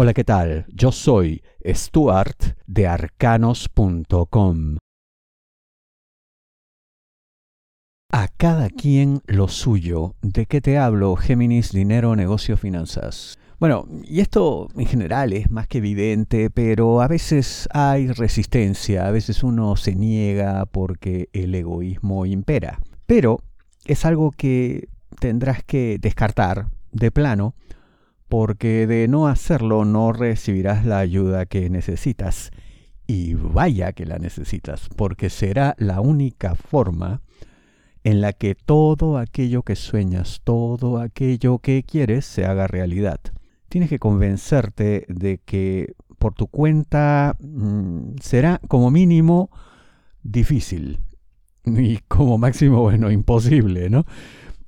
Hola, ¿qué tal? Yo soy Stuart de arcanos.com. A cada quien lo suyo. ¿De qué te hablo? Géminis, dinero, negocio, finanzas. Bueno, y esto en general es más que evidente, pero a veces hay resistencia, a veces uno se niega porque el egoísmo impera. Pero es algo que tendrás que descartar de plano porque de no hacerlo no recibirás la ayuda que necesitas. Y vaya que la necesitas, porque será la única forma en la que todo aquello que sueñas, todo aquello que quieres se haga realidad. Tienes que convencerte de que por tu cuenta mm, será como mínimo difícil y como máximo, bueno, imposible, ¿no?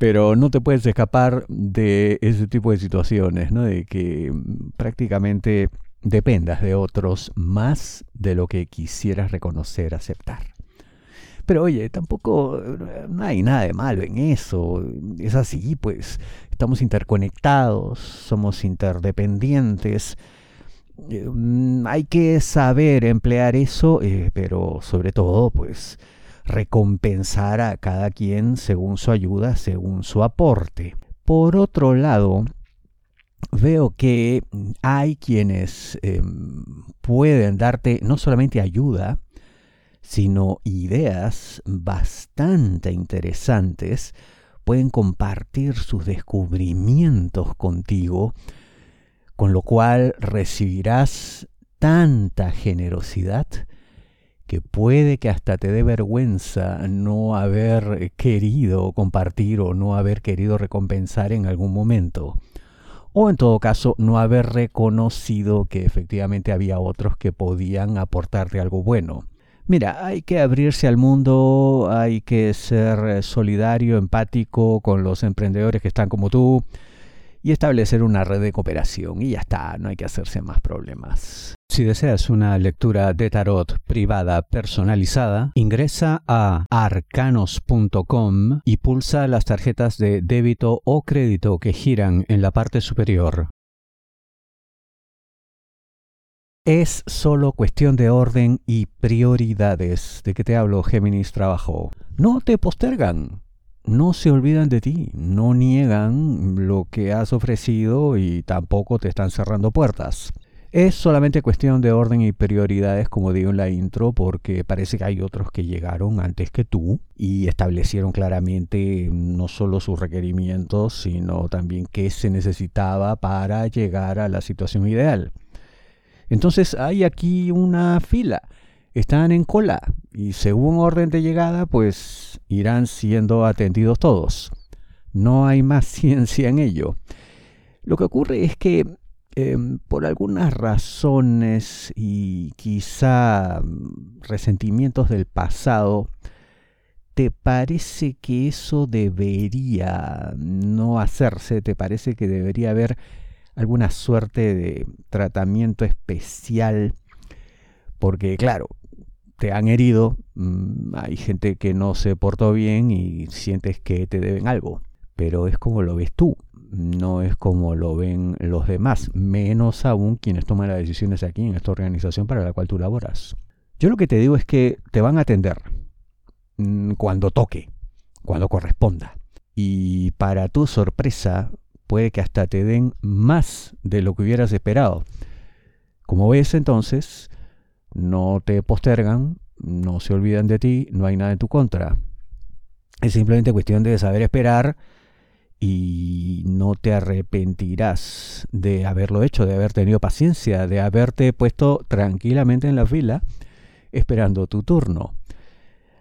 Pero no te puedes escapar de ese tipo de situaciones, ¿no? De que prácticamente dependas de otros más de lo que quisieras reconocer, aceptar. Pero oye, tampoco no hay nada de malo en eso. Es así, pues estamos interconectados, somos interdependientes. Eh, mm, hay que saber emplear eso, eh, pero sobre todo, pues recompensar a cada quien según su ayuda, según su aporte. Por otro lado, veo que hay quienes em, pueden darte no solamente ayuda, sino ideas bastante interesantes, pueden compartir sus descubrimientos contigo, con lo cual recibirás tanta generosidad que puede que hasta te dé vergüenza no haber querido compartir o no haber querido recompensar en algún momento. O en todo caso, no haber reconocido que efectivamente había otros que podían aportarte algo bueno. Mira, hay que abrirse al mundo, hay que ser solidario, empático con los emprendedores que están como tú y establecer una red de cooperación. Y ya está, no hay que hacerse más problemas. Si deseas una lectura de tarot privada personalizada, ingresa a arcanos.com y pulsa las tarjetas de débito o crédito que giran en la parte superior. Es solo cuestión de orden y prioridades. ¿De qué te hablo, Géminis Trabajo? No te postergan. No se olvidan de ti, no niegan lo que has ofrecido y tampoco te están cerrando puertas. Es solamente cuestión de orden y prioridades, como digo en la intro, porque parece que hay otros que llegaron antes que tú y establecieron claramente no solo sus requerimientos, sino también qué se necesitaba para llegar a la situación ideal. Entonces hay aquí una fila, están en cola y según orden de llegada, pues irán siendo atendidos todos. No hay más ciencia en ello. Lo que ocurre es que Em, por algunas razones y quizá mm, resentimientos del pasado, ¿te parece que eso debería no hacerse? ¿Te parece que debería haber alguna suerte de tratamiento especial? Porque claro, te han herido, mm, hay gente que no se portó bien y sientes que te deben algo, pero es como lo ves tú no es como lo ven los demás, menos aún quienes toman las decisiones aquí en esta organización para la cual tú laboras. Yo lo que te digo es que te van a atender mm, cuando toque, cuando corresponda. Y para tu sorpresa, puede que hasta te den más de lo que hubieras esperado. Como ves entonces, no te postergan, no se olvidan de ti, no hay nada en tu contra. Es simplemente cuestión de saber esperar y no te arrepentirás de haberlo hecho, de haber tenido paciencia, de haberte puesto tranquilamente en la fila esperando tu turno.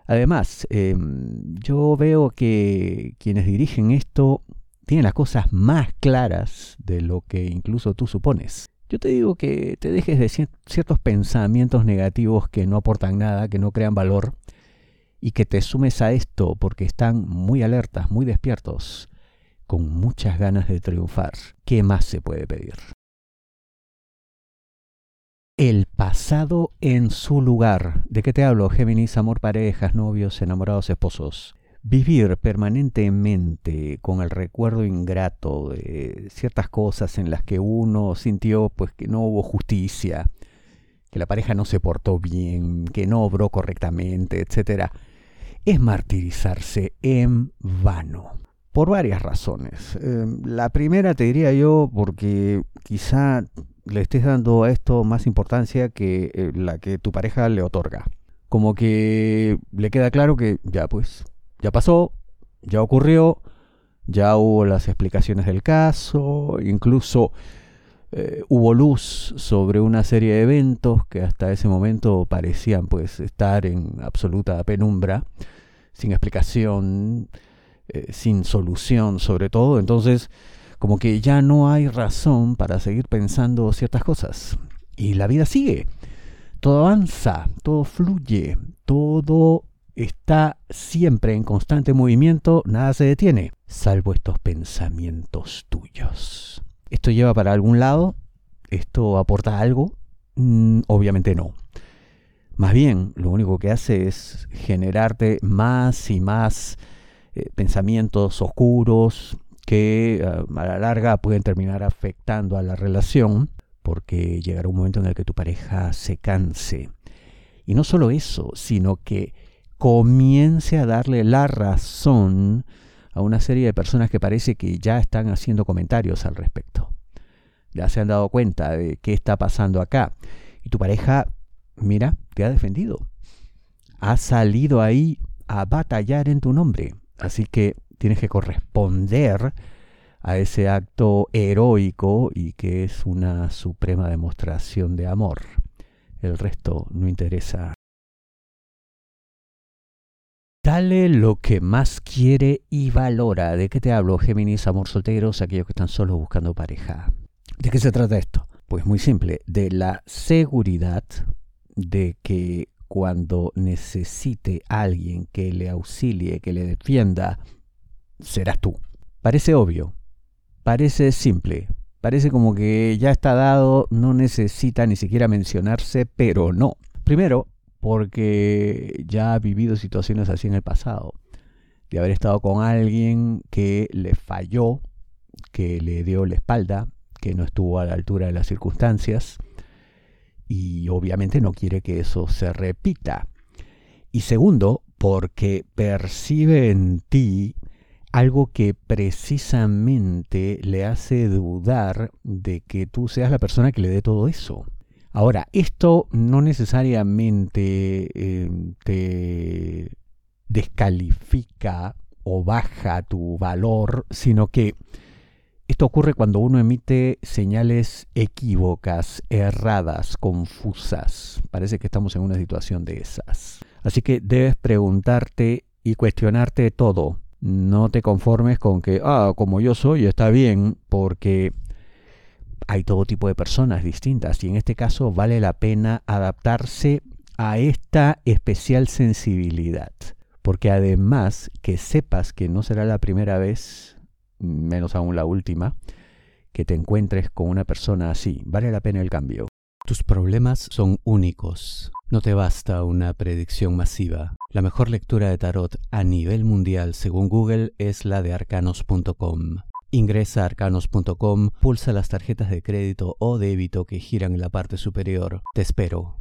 Además, em, yo veo que quienes dirigen esto tienen las cosas más claras de lo que incluso tú supones. Yo te digo que te dejes de ciertos pensamientos negativos que no aportan nada, que no crean valor, y que te sumes a esto porque están muy alertas, muy despiertos con muchas ganas de triunfar. ¿Qué más se puede pedir? El pasado en su lugar. ¿De qué te hablo? Géminis, amor, parejas, novios, enamorados, esposos. vivir permanentemente con el recuerdo ingrato de ciertas cosas en las que uno sintió pues que no hubo justicia, que la pareja no se portó bien, que no obró correctamente, etc., es martirizarse en vano. Por varias razones. Eh, la primera te diría yo porque quizá le estés dando a esto más importancia que eh, la que tu pareja le otorga. Como que le queda claro que ya pues, ya pasó, ya ocurrió, ya hubo las explicaciones del caso, incluso eh, hubo luz sobre una serie de eventos que hasta ese momento parecían pues estar en absoluta penumbra, sin explicación, eh, sin solución sobre todo, entonces como que ya no hay razón para seguir pensando ciertas cosas. Y la vida sigue, todo avanza, todo fluye, todo está siempre en constante movimiento, nada se detiene, salvo estos pensamientos tuyos. ¿Esto lleva para algún lado? ¿Esto aporta algo? Mm, obviamente no. Más bien, lo único que hace es generarte más y más eh, pensamientos oscuros que ah, a la larga pueden terminar afectando a la relación porque llegará un momento en el que tu pareja se canse. Y no solo eso, sino que comience a darle la razón a una serie de personas que parece que ya están haciendo comentarios al respecto. Ya se han dado cuenta de qué está pasando acá. Y tu pareja, mira, te ha defendido. Ha salido ahí a batallar en tu nombre. Así que tienes que corresponder a ese acto heroico y que es una suprema demostración de amor. El resto no interesa Dale lo que más quiere y valora. ¿De qué te hablo, Géminis, amor solteros, aquellos que están solo buscando pareja? ¿De qué se trata esto? Pues muy simple, de la seguridad de que cuando necesite a alguien que le auxilie, que le defienda, serás tú. Parece obvio, parece simple, parece como que ya está dado, no necesita ni siquiera mencionarse, pero no. Primero, porque ya ha vivido situaciones así en el pasado, de haber estado con alguien que le falló, que le dio la espalda, que no estuvo a la altura de las circunstancias y obviamente no quiere que eso se repita. Y segundo, porque percibe en ti algo que precisamente le hace dudar de que tú seas la persona que le dé todo eso. Ahora, esto no necesariamente eh, te descalifica o baja tu valor, sino que esto ocurre cuando uno emite señales equívocas, erradas, confusas. Parece que estamos en una situación de esas. Así que debes preguntarte y cuestionarte todo. No te conformes con que, ah, como yo soy, está bien, porque hay todo tipo de personas distintas y en este caso vale la pena adaptarse a esta especial sensibilidad. Porque además que sepas que no será la primera vez, menos aún la última, que te encuentres con una persona así, vale la pena el cambio. Tus problemas son únicos. No te basta una predicción masiva. La mejor lectura de tarot a nivel mundial, según Google, es la de arcanos.com. Ingresa a arcanos.com, pulsa las tarjetas de crédito o débito que giran en la parte superior. Te espero.